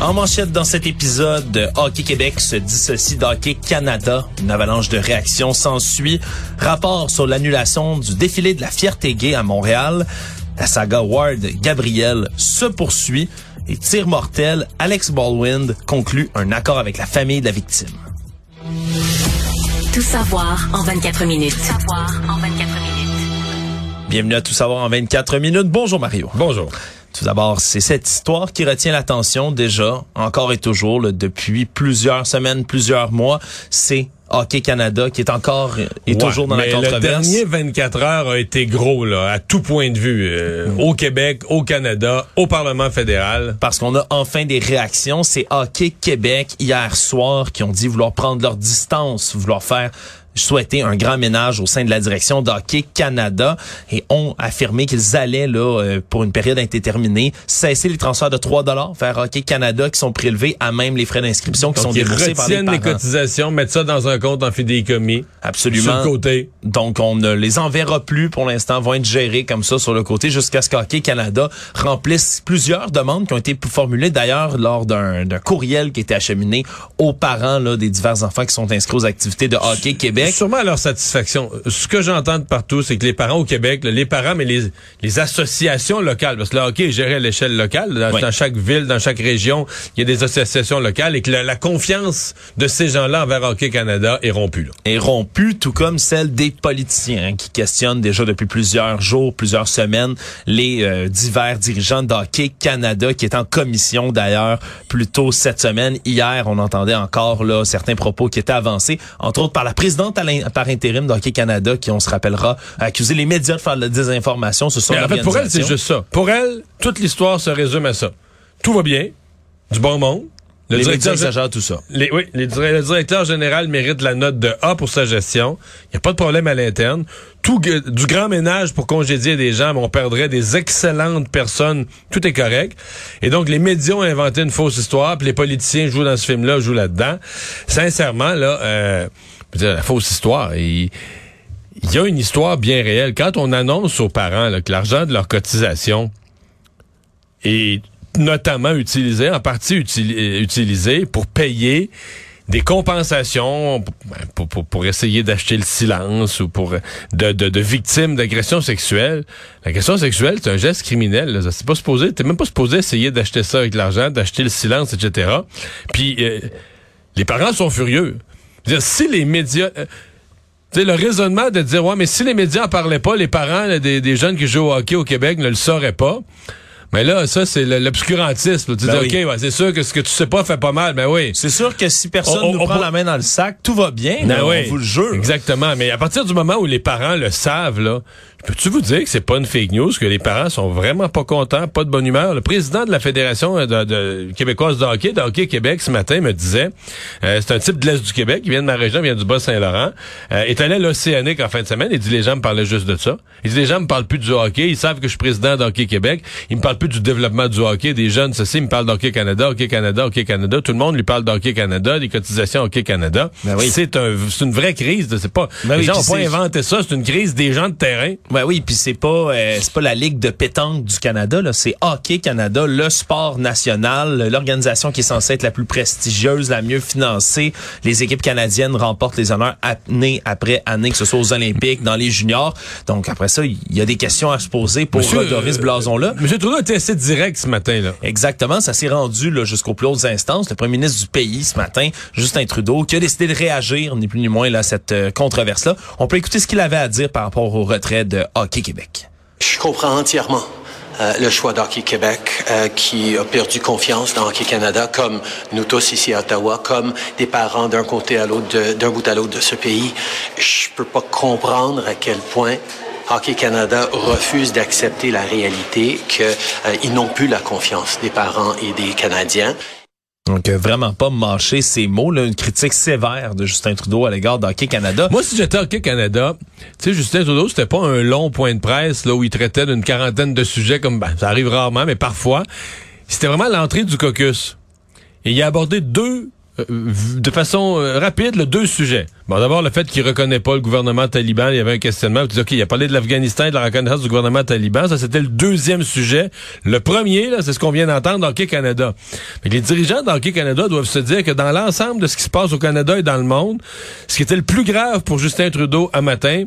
En manchette dans cet épisode, de Hockey Québec se dissocie d'Hockey Canada. Une avalanche de réactions s'ensuit. Rapport sur l'annulation du défilé de la fierté gay à Montréal. La saga Ward Gabriel se poursuit. Et tir mortel, Alex Baldwin conclut un accord avec la famille de la victime. Tout savoir en 24 minutes. Tout savoir en 24 minutes. Bienvenue à Tout savoir en 24 minutes. Bonjour Mario. Bonjour. Tout d'abord, c'est cette histoire qui retient l'attention déjà, encore et toujours, depuis plusieurs semaines, plusieurs mois. C'est Hockey Canada qui est encore et toujours dans la controverse. Le dernier 24 heures a été gros là, à tout point de vue, euh, au Québec, au Canada, au Parlement fédéral. Parce qu'on a enfin des réactions. C'est Hockey Québec hier soir qui ont dit vouloir prendre leur distance, vouloir faire souhaité un grand ménage au sein de la direction d'Hockey Canada et ont affirmé qu'ils allaient, là, euh, pour une période indéterminée, cesser les transferts de 3 dollars vers Hockey Canada qui sont prélevés à même les frais d'inscription qui sont déboursés par les, les cotisations, mettre ça dans un compte en fidéicommis. Absolument. Sur le côté. Donc, on ne les enverra plus pour l'instant, vont être gérés comme ça sur le côté jusqu'à ce qu'Hockey Canada remplisse plusieurs demandes qui ont été formulées d'ailleurs lors d'un courriel qui était acheminé aux parents là, des divers enfants qui sont inscrits aux activités de Hockey Québec. Sûrement à leur satisfaction. Ce que j'entends de partout, c'est que les parents au Québec, les parents, mais les, les associations locales, parce que le hockey est géré à l'échelle locale, dans, chaque ville, dans chaque région, il y a des associations locales et que la, confiance de ces gens-là envers Hockey Canada est rompue. Là. Est rompue, tout comme celle des politiciens hein, qui questionnent déjà depuis plusieurs jours, plusieurs semaines, les euh, divers dirigeants d'Hockey Canada qui est en commission d'ailleurs plus tôt cette semaine. Hier, on entendait encore là certains propos qui étaient avancés, entre autres par la présidente par intérim d'Hockey Canada qui, on se rappellera, a accusé les médias de faire de la désinformation. Ce sont en fait, pour elle, c'est juste ça. Pour elle, toute l'histoire se résume à ça. Tout va bien, du bon monde, le les directeur tout ça. Les, oui, le directeur général mérite la note de A pour sa gestion. Il n'y a pas de problème à l'interne. Tout du grand ménage pour congédier des gens, mais on perdrait des excellentes personnes. Tout est correct. Et donc les médias ont inventé une fausse histoire, puis les politiciens jouent dans ce film-là, jouent là-dedans. Sincèrement, là, euh, la fausse histoire. il y a une histoire bien réelle. Quand on annonce aux parents que l'argent de leur cotisation est notamment utilisé, en partie utilisé pour payer des compensations ben, pour, pour, essayer d'acheter le silence ou pour de, de, victimes d'agressions sexuelles. L'agression sexuelle, c'est un geste criminel. C'est pas supposé, t'es même pas supposé essayer d'acheter ça avec de l'argent, d'acheter le silence, etc. Puis euh, les parents sont furieux. Dire, si les médias euh, sais, le raisonnement de dire, ouais, mais si les médias en parlaient pas, les parents des, des jeunes qui jouent au hockey au Québec ne le sauraient pas. Mais là, ça, c'est l'obscurantisme. Tu ben dis, OK, c'est sûr que ce que tu sais pas fait pas mal, mais oui. C'est sûr que si personne ne prend la main dans le sac, tout va bien. Ben oui. On vous le jure. Exactement. Mais à partir du moment où les parents le savent, là, Peux-tu vous dire que c'est pas une fake news, que les parents sont vraiment pas contents, pas de bonne humeur? Le président de la Fédération de, québécoise de hockey, de Hockey Québec, ce matin, me disait, euh, c'est un type de l'Est du Québec, il vient de ma région, il vient du Bas-Saint-Laurent, euh, est allé à l'Océanique en fin de semaine, il dit, les gens me parlaient juste de ça. Il dit, les gens me parlent plus du hockey, ils savent que je suis président d'Hockey Québec, ils me parlent plus du développement du hockey, des jeunes, ceci, ils me parlent d'Hockey Canada, Hockey Canada, Hockey Canada, tout le monde lui parle d'Hockey Canada, des cotisations Hockey Canada. Ben oui. C'est un, une vraie crise, c'est pas, ben les gens ont pas inventé ça, c'est une crise des gens de terrain. Ben oui, puis c'est pas euh, c'est pas la Ligue de pétanque du Canada, là, c'est Hockey Canada, le sport national, l'organisation qui est censée être la plus prestigieuse, la mieux financée. Les équipes canadiennes remportent les honneurs année après année, que ce soit aux Olympiques, dans les juniors. Donc après ça, il y a des questions à se poser pour redorer ce blason-là. Monsieur Trudeau été assez direct ce matin. Là. Exactement, ça s'est rendu jusqu'aux plus hautes instances. Le premier ministre du pays ce matin, Justin Trudeau, qui a décidé de réagir, ni plus ni moins, là, à cette euh, controverse-là. On peut écouter ce qu'il avait à dire par rapport au retrait de Je comprends entièrement euh, le choix d'Hockey Québec euh, qui a perdu confiance dans Hockey Canada, comme nous tous ici à Ottawa, comme des parents d'un côté à l'autre, d'un bout à l'autre de ce pays. Je peux pas comprendre à quel point Hockey Canada refuse d'accepter la réalité qu'ils euh, n'ont plus la confiance des parents et des Canadiens. Donc, euh, vraiment pas mâcher ces mots, là, une critique sévère de Justin Trudeau à l'égard d'Hockey Canada. Moi, si j'étais Hockey Canada, tu sais, Justin Trudeau, c'était pas un long point de presse là où il traitait d'une quarantaine de sujets comme ben, ça arrive rarement, mais parfois. C'était vraiment l'entrée du caucus. Et il a abordé deux euh, de façon euh, rapide le deux sujets. Bon, d'abord le fait qu'il reconnaît pas le gouvernement taliban, il y avait un questionnement. Il dit, OK, il a parlé de l'Afghanistan et de la reconnaissance du gouvernement taliban. Ça, c'était le deuxième sujet. Le premier, là, c'est ce qu'on vient d'entendre dans Hockey Canada. Mais les dirigeants d'Hockey Canada doivent se dire que dans l'ensemble de ce qui se passe au Canada et dans le monde, ce qui était le plus grave pour Justin Trudeau à matin,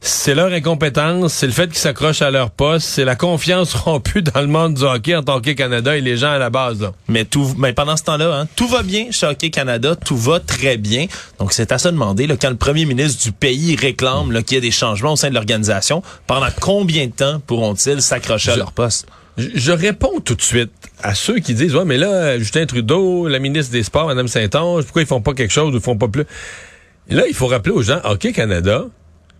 c'est leur incompétence, c'est le fait qu'ils s'accrochent à leur poste, c'est la confiance rompue dans le monde du hockey en Hockey Canada et les gens à la base. Là. Mais tout, mais pendant ce temps-là, hein, tout va bien chez Hockey Canada, tout va très bien. Donc c'est à se demander là, quand le premier ministre du pays réclame qu'il y ait des changements au sein de l'organisation, pendant combien de temps pourront-ils s'accrocher à leur poste? Je, je réponds tout de suite à ceux qui disent ouais mais là Justin Trudeau, la ministre des Sports, Mme Saint-Onge, pourquoi ils font pas quelque chose ou ils font pas plus? Là, il faut rappeler aux gens, Hockey Canada,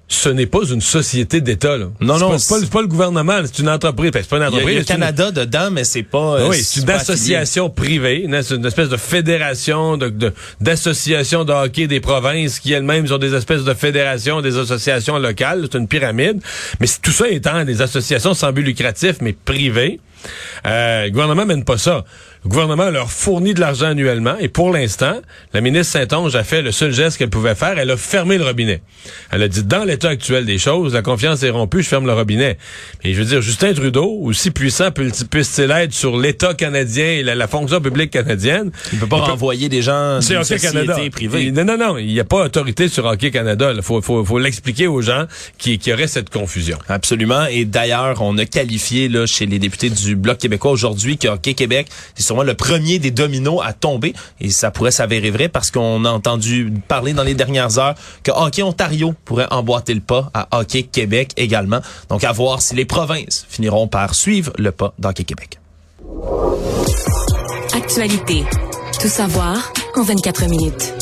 ce n'est pas une société d'État. Là. Non, non, c'est pas, pas, le gouvernement, c'est une entreprise. Ben, c'est pas une Il y a, entreprise. il y a le une- Canada dedans, mais c'est pas. euh, oui, c'est une association privée, une, c'est une espèce de fédération de, de- d'associations de, hockey des provinces qui elles-mêmes sont des espèces de fédérations, des associations locales. C'est une pyramide. Mais tout ça étant des associations sans but lucratif, mais privées. Euh, le gouvernement mène pas ça. Le gouvernement leur fournit de l'argent annuellement et pour l'instant, la ministre Saint-Onge a fait le seul geste qu'elle pouvait faire. Elle a fermé le robinet. Elle a dit, dans l'état actuel des choses, la confiance est rompue, je ferme le robinet. Et je veux dire, Justin Trudeau, aussi puissant peut- puisse-t-il être sur l'État canadien et la, la fonction publique canadienne, Il peut pas peut- renvoyer des gens c'est Hockey Canada. privée. Il- non, non, non. Il n'y a pas autorité sur Hockey Canada. Il faut, faut, faut l'expliquer aux gens qui, qui auraient cette confusion. Absolument. Et d'ailleurs, on a qualifié là chez les députés du Bloc québécois aujourd'hui que Hockey Québec, c'est sûrement le premier des dominos à tomber. Et ça pourrait s'avérer vrai parce qu'on a entendu parler dans les dernières heures que Hockey Ontario pourrait emboîter le pas à Hockey Québec également. Donc à voir si les provinces finiront par suivre le pas d'Hockey Québec. Actualité. Tout savoir en 24 minutes.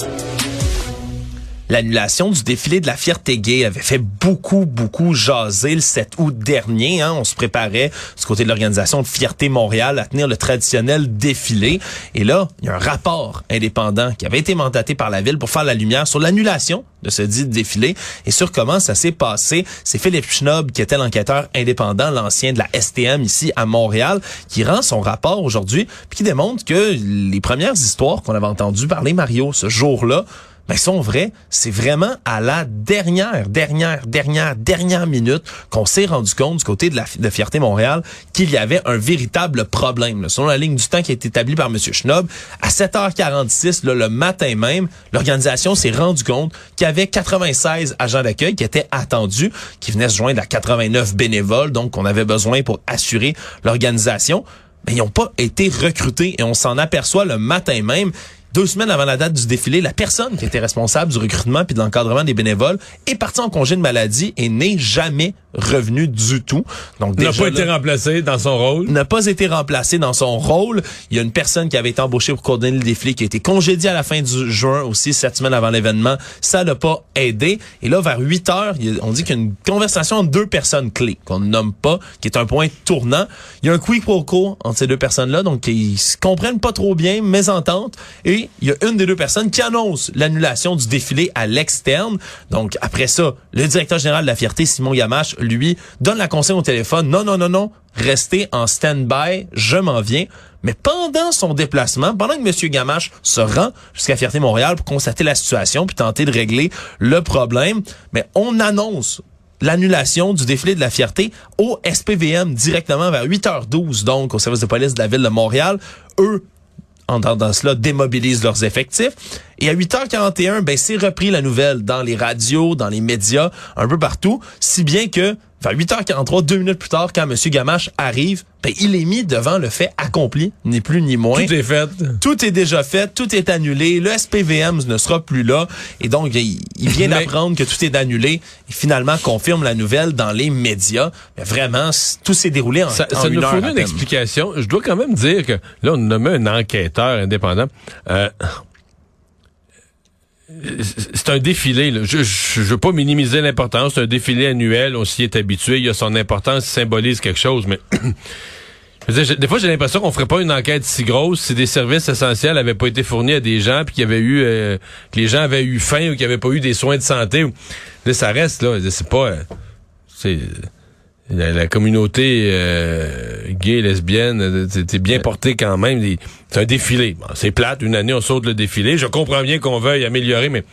L'annulation du défilé de la fierté gay avait fait beaucoup, beaucoup jaser le 7 août dernier. Hein. On se préparait du côté de l'organisation de Fierté Montréal à tenir le traditionnel défilé. Et là, il y a un rapport indépendant qui avait été mandaté par la ville pour faire la lumière sur l'annulation de ce dit défilé et sur comment ça s'est passé. C'est Philippe Schnob qui était l'enquêteur indépendant, l'ancien de la STM ici à Montréal, qui rend son rapport aujourd'hui puis qui démontre que les premières histoires qu'on avait entendues parler Mario ce jour-là ben, sont vrais. C'est vraiment à la dernière, dernière, dernière, dernière minute qu'on s'est rendu compte du côté de la Fierté Montréal qu'il y avait un véritable problème. Selon la ligne du temps qui a été établie par M. Schnob, à 7h46, là, le matin même, l'organisation s'est rendu compte qu'il y avait 96 agents d'accueil qui étaient attendus, qui venaient se joindre à 89 bénévoles, donc qu'on avait besoin pour assurer l'organisation. Mais ils n'ont pas été recrutés et on s'en aperçoit le matin même. Deux semaines avant la date du défilé, la personne qui était responsable du recrutement puis de l'encadrement des bénévoles est partie en congé de maladie et n'est jamais revenue du tout. Donc Il n'a pas été remplacé dans son rôle? n'a pas été remplacé dans son rôle. Il y a une personne qui avait été embauchée pour coordonner le défilé qui a été congédiée à la fin du juin aussi, sept semaines avant l'événement. Ça n'a pas aidé. Et là, vers 8 heures, on dit qu'il y a une conversation entre deux personnes clés qu'on ne nomme pas, qui est un point tournant. Il y a un quick quo entre ces deux personnes-là, donc ils se comprennent pas trop bien, mésentente. Et il y a une des deux personnes qui annonce l'annulation du défilé à l'externe. Donc après ça, le directeur général de la Fierté, Simon Gamache, lui, donne la consigne au téléphone. Non, non, non, non, restez en stand-by, je m'en viens. Mais pendant son déplacement, pendant que M. Gamache se rend jusqu'à Fierté Montréal pour constater la situation puis tenter de régler le problème, mais on annonce l'annulation du défilé de la fierté au SPVM directement vers 8h12, donc au service de police de la ville de Montréal. Eux, entendant cela, démobilisent leurs effectifs. Et à 8h41, ben, c'est repris la nouvelle dans les radios, dans les médias, un peu partout, si bien que vers 8h43, deux minutes plus tard, quand M. Gamache arrive, ben, il est mis devant le fait accompli, ni plus ni moins. Tout est fait. Tout est déjà fait, tout est annulé, le SPVM ne sera plus là, et donc il, il vient Mais- d'apprendre que tout est annulé, et finalement confirme la nouvelle dans les médias. Mais vraiment, tout s'est déroulé en, Ça, en ça une nous heure une explication. Je dois quand même dire que là, on nommait un enquêteur indépendant. Euh, c'est un défilé. Là. Je ne veux pas minimiser l'importance. C'est un défilé annuel. On s'y est habitué. Il y a son importance. Il symbolise quelque chose. Mais des fois, j'ai l'impression qu'on ferait pas une enquête si grosse si des services essentiels avaient pas été fournis à des gens, puis qu'il y avait eu, euh, que les gens avaient eu faim ou qu'il n'y avait pas eu des soins de santé. Là, ça reste là. C'est pas, euh, c'est la, la communauté euh, gay, lesbienne, c'était bien porté quand même. C'est un défilé. Bon, c'est plate. Une année, on saute le défilé. Je comprends bien qu'on veuille améliorer, mais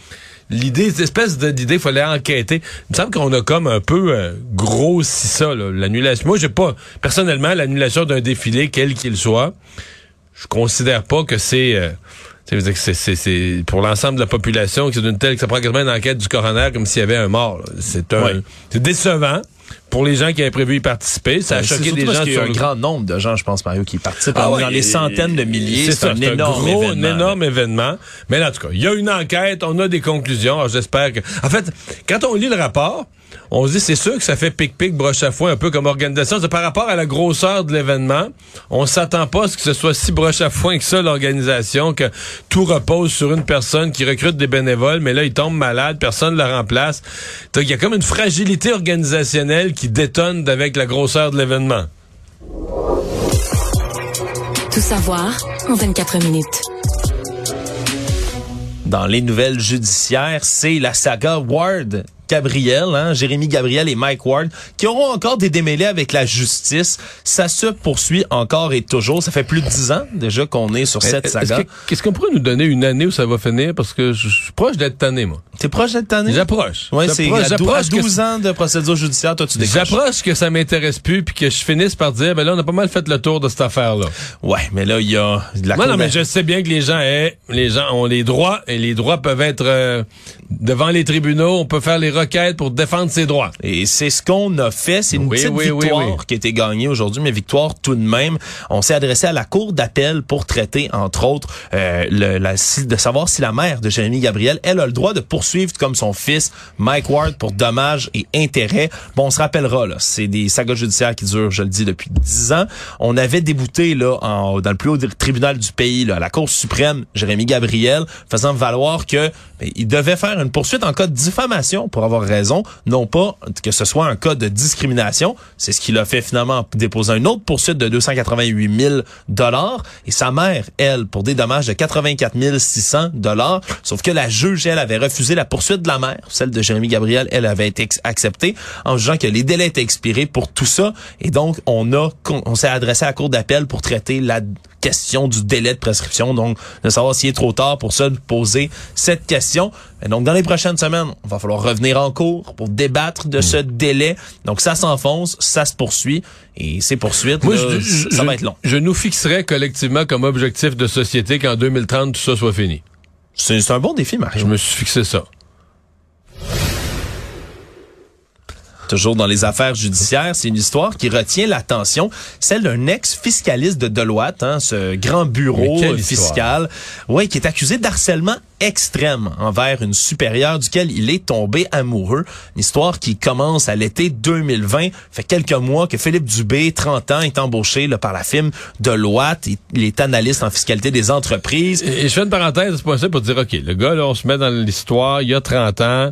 l'idée, cette espèce d'idée, il fallait enquêter. Il me semble qu'on a comme un peu euh, grossi ça, l'annulation. Moi, j'ai pas, personnellement, l'annulation d'un défilé, quel qu'il soit, je considère pas que c'est... euh, c'est- c'est c'est pour l'ensemble de la population que c'est d'une telle que ça prend quasiment une enquête du coroner comme s'il y avait un mort. C'est un, c'est décevant pour les gens qui avaient prévu y participer. Ça a choqué des parce gens y a un le- grand nombre de gens, je pense, Mario, qui participent. Ah ouais, dans les centaines de milliers. C'est un énorme gros, événement. un énorme événement. Mais là, en tout cas, il y a une enquête, on a des conclusions. J'espère que. En fait, quand on lit le rapport, on se dit c'est sûr que ça fait pic-pic, broche à foin, un peu comme organisation. C'est par rapport à la grosseur de l'événement, on s'attend pas à ce que ce soit si broche à foin que ça, l'organisation, que tout repose sur une personne qui recrute des bénévoles, mais là, il tombe malade, personne ne le remplace. Donc, il y a comme une fragilité organisationnelle qui détonne avec la grosseur de l'événement. Tout savoir en 24 minutes. Dans les nouvelles judiciaires, c'est la saga Ward. Gabriel, hein, Jérémy Gabriel et Mike Ward, qui auront encore des démêlés avec la justice. Ça se poursuit encore et toujours. Ça fait plus de dix ans déjà qu'on est sur cette saga. que- Qu'est-ce qu'on pourrait nous donner une année où ça va finir? Parce que je suis proche d'être tanné, moi. T'es proche de cette année? J'approche. Ouais, c'est J'approche- à, dou- à j'approche que 12 ans de procédure judiciaire, toi tu décroches. J'approche que ça m'intéresse plus puis que je finisse par dire ben là on a pas mal fait le tour de cette affaire là. Ouais, mais là il y a de la cour non mais je sais bien que les gens les gens ont les droits et les droits peuvent être euh, devant les tribunaux, on peut faire les pour défendre ses droits. Et c'est ce qu'on a fait. C'est une Oui, petite oui, victoire oui. qui a été gagnée aujourd'hui, mais victoire tout de même. On s'est adressé à la cour d'appel pour traiter, entre autres, euh, le- la- de savoir si la mère de Jérémy Gabriel, elle a le droit de poursuivre comme son fils Mike Ward pour dommages et intérêts. Bon, on se rappellera, là, c'est des sagas judiciaires qui durent, je le dis, depuis dix ans. On avait débouté là en- dans le plus haut tribunal du pays, là, à la Cour suprême, Jérémy Gabriel, faisant valoir que ben, il devait faire une poursuite en cas de diffamation pour avoir raison, non pas que ce soit un cas de discrimination. C'est ce qu'il a fait finalement en déposant une autre poursuite de 288 000 dollars et sa mère, elle, pour des dommages de 84 600 dollars. Sauf que la juge, elle, avait refusé la poursuite de la mère, celle de Jérémy Gabriel, elle avait été acceptée en jugeant que les délais étaient expirés pour tout ça. Et donc, on a, on s'est adressé à la cour d'appel pour traiter la question du délai de prescription, donc de savoir s'il est trop tard pour ça, de poser cette question. Et donc, dans les prochaines semaines, on va falloir revenir en cours pour débattre de ce délai. Donc, ça s'enfonce, ça se poursuit, et ces poursuites, Moi, là, je, je- ça va être long. Je nous fixerais collectivement comme objectif de société qu'en 2030 tout ça soit fini. C'est c'est un bon défi, Mario. Je me suis fixé ça. Toujours dans les affaires judiciaires, c'est une histoire qui retient l'attention, celle d'un ex-fiscaliste de Deloitte, hein, ce grand bureau fiscal, ouais, qui est accusé d'harcèlement extrême envers une supérieure duquel il est tombé amoureux. Une histoire qui commence à l'été 2020. Fait quelques mois que Philippe Dubé, 30 ans, est embauché là, par la firme Deloitte. Il, est analyste en fiscalité des entreprises. Et, je fais une parenthèse c'est ça pour dire, OK, le gars, là, on se met dans l'histoire, il y a 30 ans,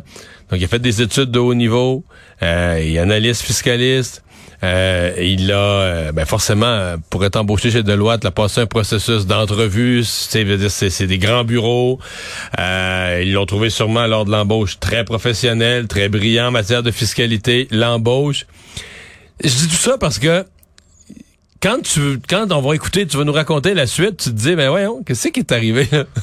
donc il a fait des études de haut niveau, euh, il est analyste fiscaliste, euh, il a, euh, ben forcément, pour être embauché chez Deloitte, il a passé un processus d'entrevue, c'est des grands bureaux, euh, ils l'ont trouvé sûrement lors de l'embauche très professionnel, très brillant en matière de fiscalité, l'embauche. Je dis tout ça parce que quand tu quand on va écouter, tu vas nous raconter la suite, tu te dis ben voyons, qu'est-ce qui est arrivé? Là?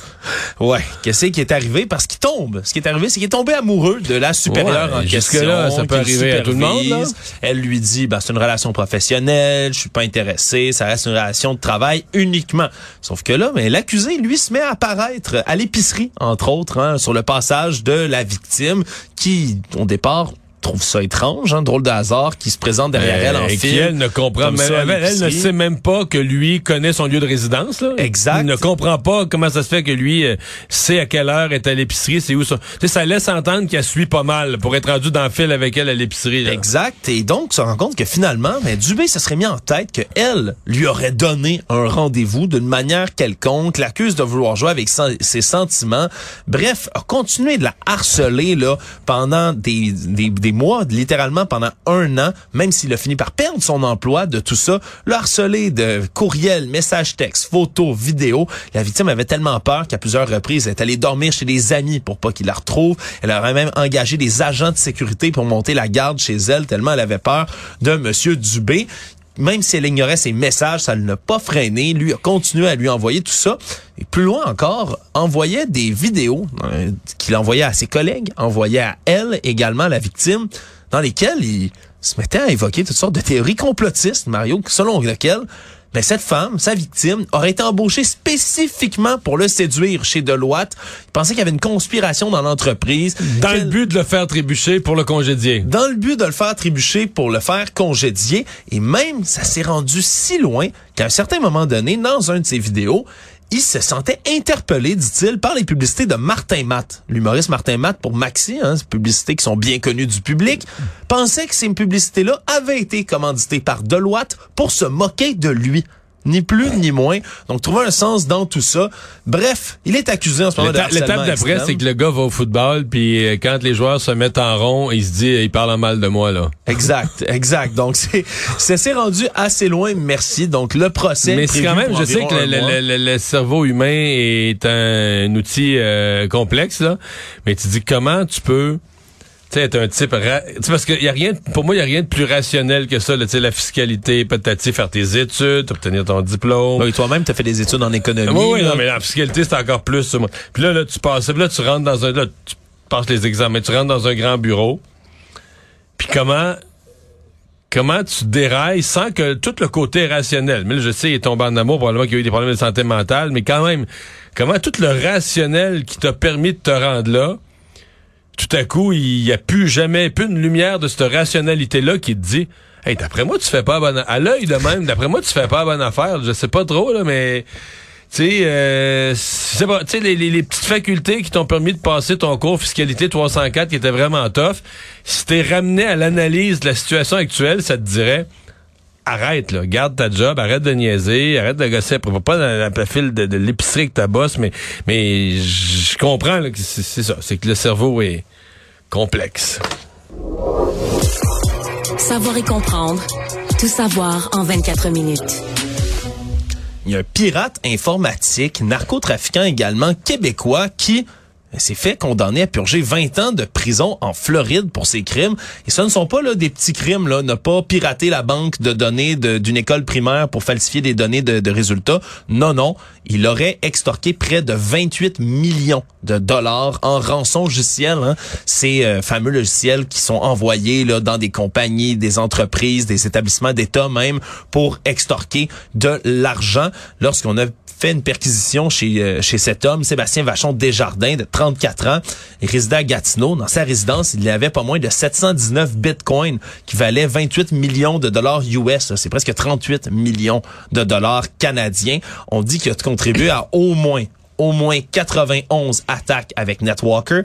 Ouais, qu'est-ce qui est arrivé? Parce qu'il tombe. Ce qui est arrivé, c'est qu'il est tombé amoureux de la supérieure Ouais, en question. jusque-là, ça peut arriver à tout le monde, là. Elle lui dit, ben, c'est une relation professionnelle, je suis pas intéressé, ça reste une relation de travail uniquement. Sauf que là, ben, l'accusé, lui, se met à apparaître à l'épicerie, entre autres, hein, sur le passage de la victime, qui, au départ, trouve ça étrange, hein, drôle de hasard, qui se présente derrière elle en Euh, et elle ne comprend même, elle, elle ne sait même pas que lui connaît son lieu de résidence là. Exact. Il ne comprend pas comment ça se fait que lui euh, sait à quelle heure est à l'épicerie, c'est où ça. Tu ça laisse entendre qu'elle suit pas mal pour être rendu dans le fil avec elle à l'épicerie. Exact. Et donc, on se rend compte que finalement, ben, Dubé se serait mis en tête que elle lui aurait donné un rendez-vous d'une manière quelconque, l'accuse de vouloir jouer avec ses sentiments. Bref, a continué de la harceler là pendant des, des, des mois, littéralement pendant un an, même s'il a fini par perdre son emploi de tout ça, le harcelé de courriels, messages textes, photos, vidéos. La victime avait tellement peur qu'à plusieurs reprises, elle est allée dormir chez des amis pour pas qu'il la retrouve. Elle aurait même engagé des agents de sécurité pour monter la garde chez elle tellement elle avait peur de Monsieur Dubé même si elle ignorait ses messages, ça ne l'a pas freiné. Lui a continué à lui envoyer tout ça. Et plus loin encore, envoyait des vidéos euh, qu'il envoyait à ses collègues, envoyait à elle également, la victime, dans lesquelles il se mettait à évoquer toutes sortes de théories complotistes, Mario, selon lesquelles mais cette femme, sa victime, aurait été embauchée spécifiquement pour le séduire chez Deloitte. Il pensait qu'il y avait une conspiration dans l'entreprise. Dans le but de le faire trébucher pour le congédier. Dans le but de le faire trébucher pour le faire congédier. Et même, ça s'est rendu si loin qu'à un certain moment donné, dans un de ses vidéos, il se sentait interpellé, dit-il, par les publicités de Martin Matt. L'humoriste Martin Matt pour Maxi, hein, ces publicités qui sont bien connues du public, pensait que ces publicités-là avaient été commanditées par Deloitte pour se moquer de lui ni plus ni moins. Donc, trouver un sens dans tout ça. Bref, il est accusé en ce moment de L'étape d'après, c'est que le gars va au football, puis euh, quand les joueurs se mettent en rond, il se dit, il parle en mal de moi, là. Exact, exact. Donc, c'est, c'est rendu assez loin, merci. Donc, le procès... Mais c'est quand même, je sais que le, le, cerveau humain est un, outil euh, complexe, là. Mais tu dis, comment tu peux sais, un type... parce que y a rien, pour moi, il y a rien de plus rationnel que ça. Là, la fiscalité, peut-être faire tes études, obtenir ton diplôme. Oui, toi-même, tu as fait des études en économie. Oui, oui, non, mais la fiscalité, c'est encore plus. Puis là, là, tu passes, là, tu rentres dans un... Là, tu passes les examens, tu rentres dans un grand bureau. Puis comment comment tu dérailles sans que tout le côté rationnel, mais là, je sais, il est tombé en amour, probablement qu'il y a eu des problèmes de santé mentale, mais quand même, comment tout le rationnel qui t'a permis de te rendre là, tout à coup, il n'y a plus jamais, plus une lumière de cette rationalité-là qui te dit, hey, d'après moi, tu fais pas bonne, à l'œil de même, d'après moi, tu fais pas bonne affaire. Je sais pas trop, là, mais, tu sais, euh, tu sais, les, les, petites facultés qui t'ont permis de passer ton cours fiscalité 304 qui était vraiment tough, si t'es ramené à l'analyse de la situation actuelle, ça te dirait, arrête, là, garde ta job, arrête de niaiser, arrête de gosser, pas dans la file de, de l'épicerie que ta bosse, mais, mais je comprends que c'est ça, c'est que le cerveau est complexe. Savoir et comprendre, tout savoir en 24 minutes. Il y a un pirate informatique, narcotrafiquant également québécois qui s'est fait condamner à purger 20 ans de prison en Floride pour ses crimes. Et ce ne sont pas là, des petits crimes, là, ne pas pirater la banque de données d'une école primaire pour falsifier des données de, résultats. Non, non. Il aurait extorqué près de 28 millions de dollars en rançon logicielle. Hein. Ces euh, fameux logiciels qui sont envoyés là, dans des compagnies, des entreprises, des établissements d'État même pour extorquer de l'argent. Lorsqu'on a fait une perquisition chez, euh, chez cet homme, Sébastien Vachon Desjardins, de 34 ans. Il résidait Gatineau. Dans sa résidence, il y avait pas moins de 719 bitcoins qui valaient 28 millions de dollars US. C'est presque 38 millions de dollars canadiens. On dit qu'il a contribué à au moins au moins 91 attaques avec Netwalker.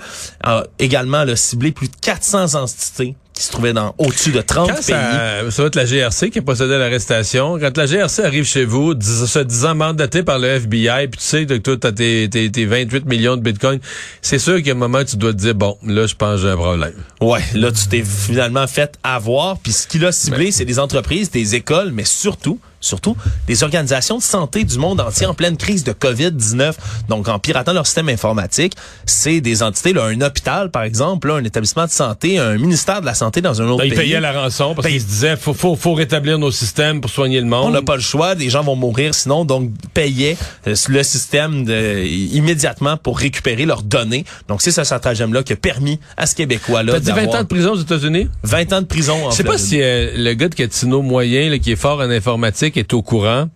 Également le ciblé plus de 400 entités qui se trouvait dans au-dessus de 30 pays. Ça, ça va être la GRC qui a procédé à l'arrestation. Quand la GRC arrive chez vous, se disant mandaté par le FBI, puis tu sais que toi, t'as tes, tes, tes 28 millions de bitcoins, c'est sûr a un moment tu dois te dire, bon, là, je pense que j'ai un problème. Ouais, là, tu t'es finalement fait avoir, puis ce qu'il a ciblé, c'est des entreprises, des écoles, mais surtout, surtout des organisations de santé du monde entier en pleine crise de COVID-19. Donc, en piratant leur système informatique, c'est des entités, là, un hôpital, par exemple, là, un établissement de santé, un ministère de la santé dans un autre pays. Ils payaient la rançon parce qu'ils se disaient, faut, faut, faut rétablir nos systèmes pour soigner le monde. On n'a pas le choix, des gens vont mourir sinon, donc payaient euh, le système de, immédiatement pour récupérer leurs données. Donc, c'est ce stratagème-là qui a permis à ce Québécois-là T'as dit 20 ans de prison aux États-Unis? 20 ans de prison en Je sais pas si euh, le gars de Catino moyen, là, qui est fort en informatique, est au courant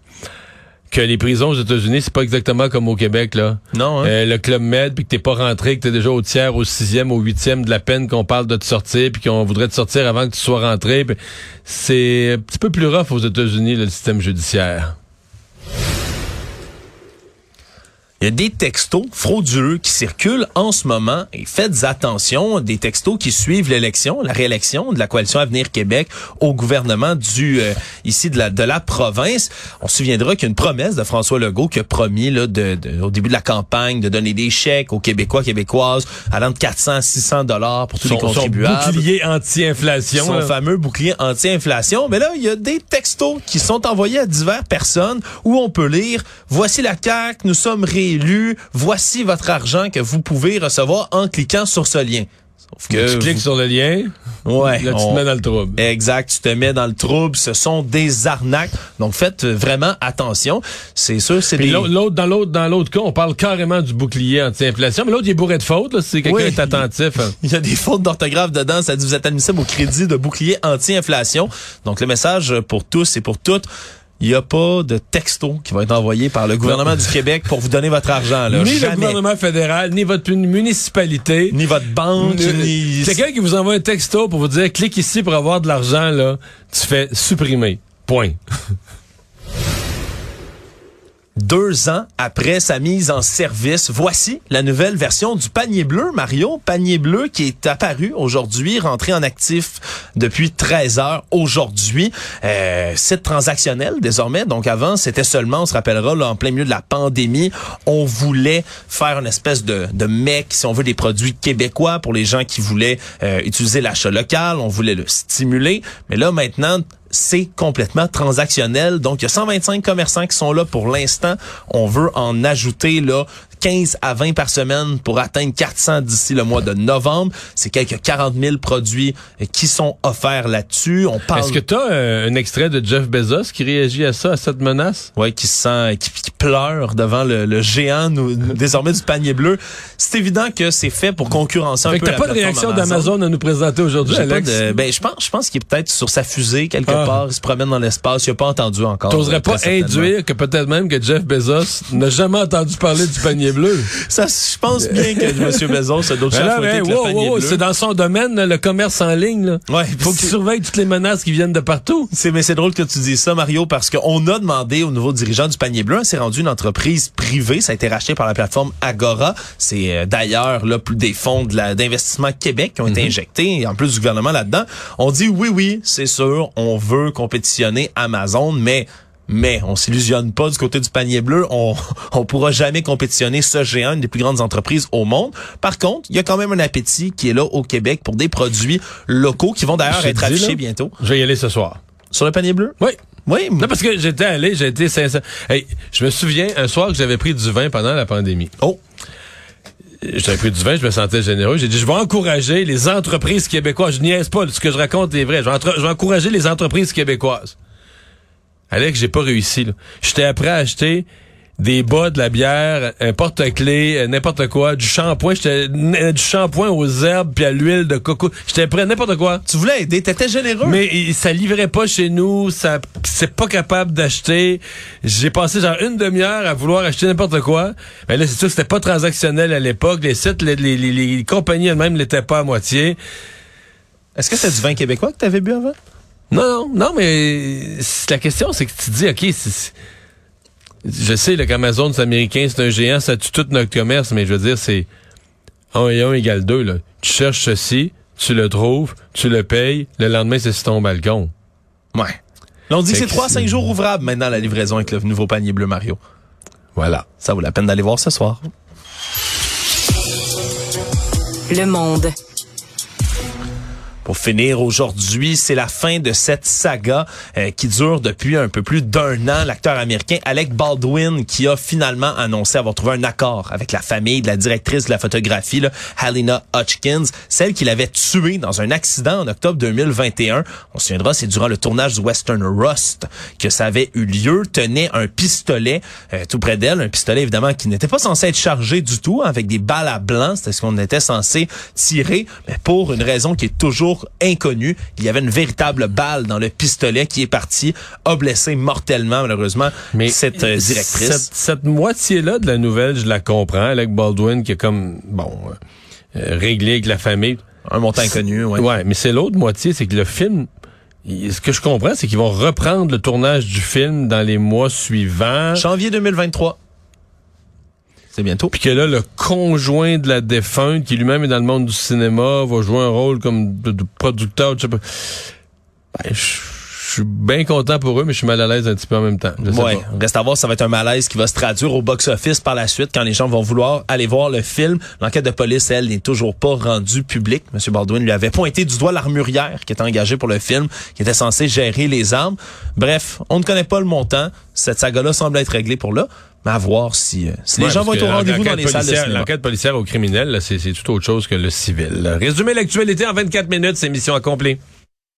que les prisons aux États-Unis, c'est pas exactement comme au Québec, là. Non, hein? euh, le Club Med, puis que t'es pas rentré, que t'es déjà au tiers, au sixième, au huitième de la peine qu'on parle de te sortir, puis qu'on voudrait te sortir avant que tu sois rentré. C'est un petit peu plus rough aux États-Unis, le système judiciaire. Il y a des textos frauduleux qui circulent en ce moment et faites attention, des textos qui suivent l'élection, la réélection de la coalition Avenir Québec au gouvernement du euh, ici de la de la province. On se souviendra qu'il y a une promesse de François Legault qui a promis là de, au début de la campagne de donner des chèques aux Québécois québécoises allant de 400 à 600 dollars pour tous les contribuables. Son bouclier anti-inflation. Son fameux bouclier anti-inflation. Mais là, il y a des textos qui sont envoyés à diverses personnes où on peut lire voici la CAQ, nous sommes réélus, voici votre argent que vous pouvez recevoir en cliquant sur ce lien. Sauf que tu cliques sur le lien, ouais, là, tu te mets dans le trouble. Exact, tu te mets dans le trouble. Ce sont des arnaques. Donc faites vraiment attention. C'est sûr, c'est des... l'autre dans l'autre dans l'autre cas, on parle carrément du bouclier anti-inflation, mais l'autre il est bourré de fautes. Si quelqu'un est attentif. Hein. Il y a des fautes d'orthographe dedans. Ça dit vous êtes admissible au crédit de bouclier anti-inflation. Donc le message pour tous et pour toutes il n'y a pas de texto qui va être envoyé par le gouvernement du Québec pour vous donner votre argent. Là. Ni le gouvernement fédéral, ni votre municipalité. Ni votre banque. Ni... Quelqu'un qui vous envoie un texto pour vous dire clique ici pour avoir de l'argent, là, tu fais supprimer. Point. deux ans après sa mise en service. Voici la nouvelle version du panier bleu, Mario. Panier bleu qui est apparu aujourd'hui, rentré en actif depuis 13 heures aujourd'hui. Euh, site transactionnel désormais. Donc avant, c'était seulement, on se rappellera, là, en plein milieu de la pandémie, on voulait faire une espèce de, de mec, si on veut, des produits québécois pour les gens qui voulaient euh, utiliser l'achat local. On voulait le stimuler. Mais là, maintenant, c'est complètement transactionnel. Donc, il y a 125 commerçants qui sont là pour l'instant. On veut en ajouter là 15 à 20 par semaine pour atteindre 400 d'ici le mois de novembre. C'est quelques 40 000 produits qui sont offerts là-dessus. On parle. Est-ce que tu as euh, un extrait de Jeff Bezos qui réagit à ça, à cette menace? Oui, qui sent, qui, pleure devant le, géant désormais du panier bleu. C'est évident que c'est fait pour concurrencer un peu. T'as pas de réaction d'Amazon à nous présenter aujourd'hui, Alex? ben, je pense, je pense qu'il est peut-être sur sa fusée quelque ah. part. Il se promène dans l'espace. Il n'a pas entendu encore. T'oserais pas induire que peut-être même que Jeff Bezos n'a jamais entendu parler du panier bleu. Ça, je pense bien que M. Bezos a d'autres choses C'est dans son domaine, le commerce en ligne. Là. Ouais, Faut qu'il surveille toutes les menaces qui viennent de partout. C'est mais c'est drôle que tu dises ça, Mario, parce qu'on a demandé au nouveau dirigeant du panier bleu, c'est rendu une entreprise privée, ça a été racheté par la plateforme Agora. C'est euh, d'ailleurs là plus des fonds d'investissement Québec qui ont été mhm. injectés, en plus du gouvernement là-dedans. On dit oui, oui, c'est sûr, on veut compétitionner Amazon, mais mais on s'illusionne pas du côté du panier bleu. On on pourra jamais compétitionner ce géant, une des plus grandes entreprises au monde. Par contre, il y a quand même un appétit qui est là au Québec pour des produits locaux qui vont d'ailleurs être affichés bientôt. Je vais y aller ce soir. Sur le panier bleu? Oui. Oui. Non, parce que j'étais allé, j'ai été sincère. Hey, je me souviens un soir que j'avais pris du vin pendant la pandémie. Oh. J'avais pris du vin, je me sentais généreux. J'ai dit, je vais encourager les entreprises québécoises. Je niaise pas, ce que je raconte est vrai. Je vais, je vais encourager les entreprises québécoises. Alex, j'ai pas réussi. J'étais après à acheter des bas, de la bière, un porte-clés, euh, n'importe quoi, du shampoing, j'étais du shampoing aux herbes puis à l'huile de coco. J'étais prêt n'importe quoi. Tu voulais aider, t'étais généreux. Mais ça livrait pas chez nous, ça c'est pas capable d'acheter. J'ai passé genre une demi-heure à vouloir acheter n'importe quoi. Mais là c'est sûr que c'était pas transactionnel à l'époque, les sites les, les, les, compagnies elles-mêmes l'étaient pas à moitié. Est-ce que c'est du vin québécois que t'avais bu avant? Non, non, non, mais la question, c'est que tu dis, OK, je sais qu'Amazon, c'est américain, c'est un géant, ça tue tout notre commerce, mais je veux dire, c'est 1 et 1 égale 2. Là. Tu cherches ceci, tu le trouves, tu le payes, le lendemain, c'est sur ton balcon. Ouais. Là, on dit que c'est 3-5 jours ouvrables maintenant, la livraison avec le nouveau panier bleu Mario. Voilà. Ça vaut la peine d'aller voir ce soir. Le monde. Pour finir aujourd'hui, c'est la fin de cette saga euh, qui dure depuis un peu plus d'un an. L'acteur américain Alec Baldwin qui a finalement annoncé avoir trouvé un accord avec la famille de la directrice de la photographie, là, Halina Hutchkins, celle qu'il avait tuée dans un accident en octobre 2021. On se souviendra, c'est durant le tournage du Western Rust que ça avait eu lieu. Tenait un pistolet euh, tout près d'elle, un pistolet évidemment qui n'était pas censé être chargé du tout, avec des balles à blanc, c'était ce qu'on était censé tirer, mais pour une raison qui est toujours inconnu. Il y avait une véritable balle dans le pistolet qui est parti, a blessé mortellement malheureusement Mais cette euh, directrice. Cette, moitié-là de la nouvelle, je la comprends. Alec Baldwin qui est comme, bon, euh, euh, réglé avec la famille. Un montant inconnu, ouais. Ouais, mais c'est l'autre moitié, c'est que le film ce que je comprends, c'est qu'ils vont reprendre le tournage du film dans les mois suivants. Janvier 2023. C'est bientôt. Puis que là, le conjoint de la défunte, qui lui-même est dans le monde du cinéma, va jouer un rôle comme de, de producteur, je. Ben, je suis bien content pour eux, mais je suis mal à l'aise un petit peu en même temps. Je sais Ouais, pas. reste à voir, ça va être un malaise qui va se traduire au box-office par la suite quand les gens vont vouloir aller voir le film. L'enquête de police, elle, n'est toujours pas rendue publique. Monsieur Baldwin lui avait pointé du doigt l'armurière qui était engagée pour le film, qui était censé gérer les armes. Bref, on ne connaît pas le montant. Cette saga-là semble être réglée pour là. Mais à voir si, euh, si les gens vont être au rendez-vous dans les salles de cinéma. L'enquête policière au criminel, c'est tout autre chose que le civil. Résumé l'actualité en 24 minutes, c'est mission accomplie.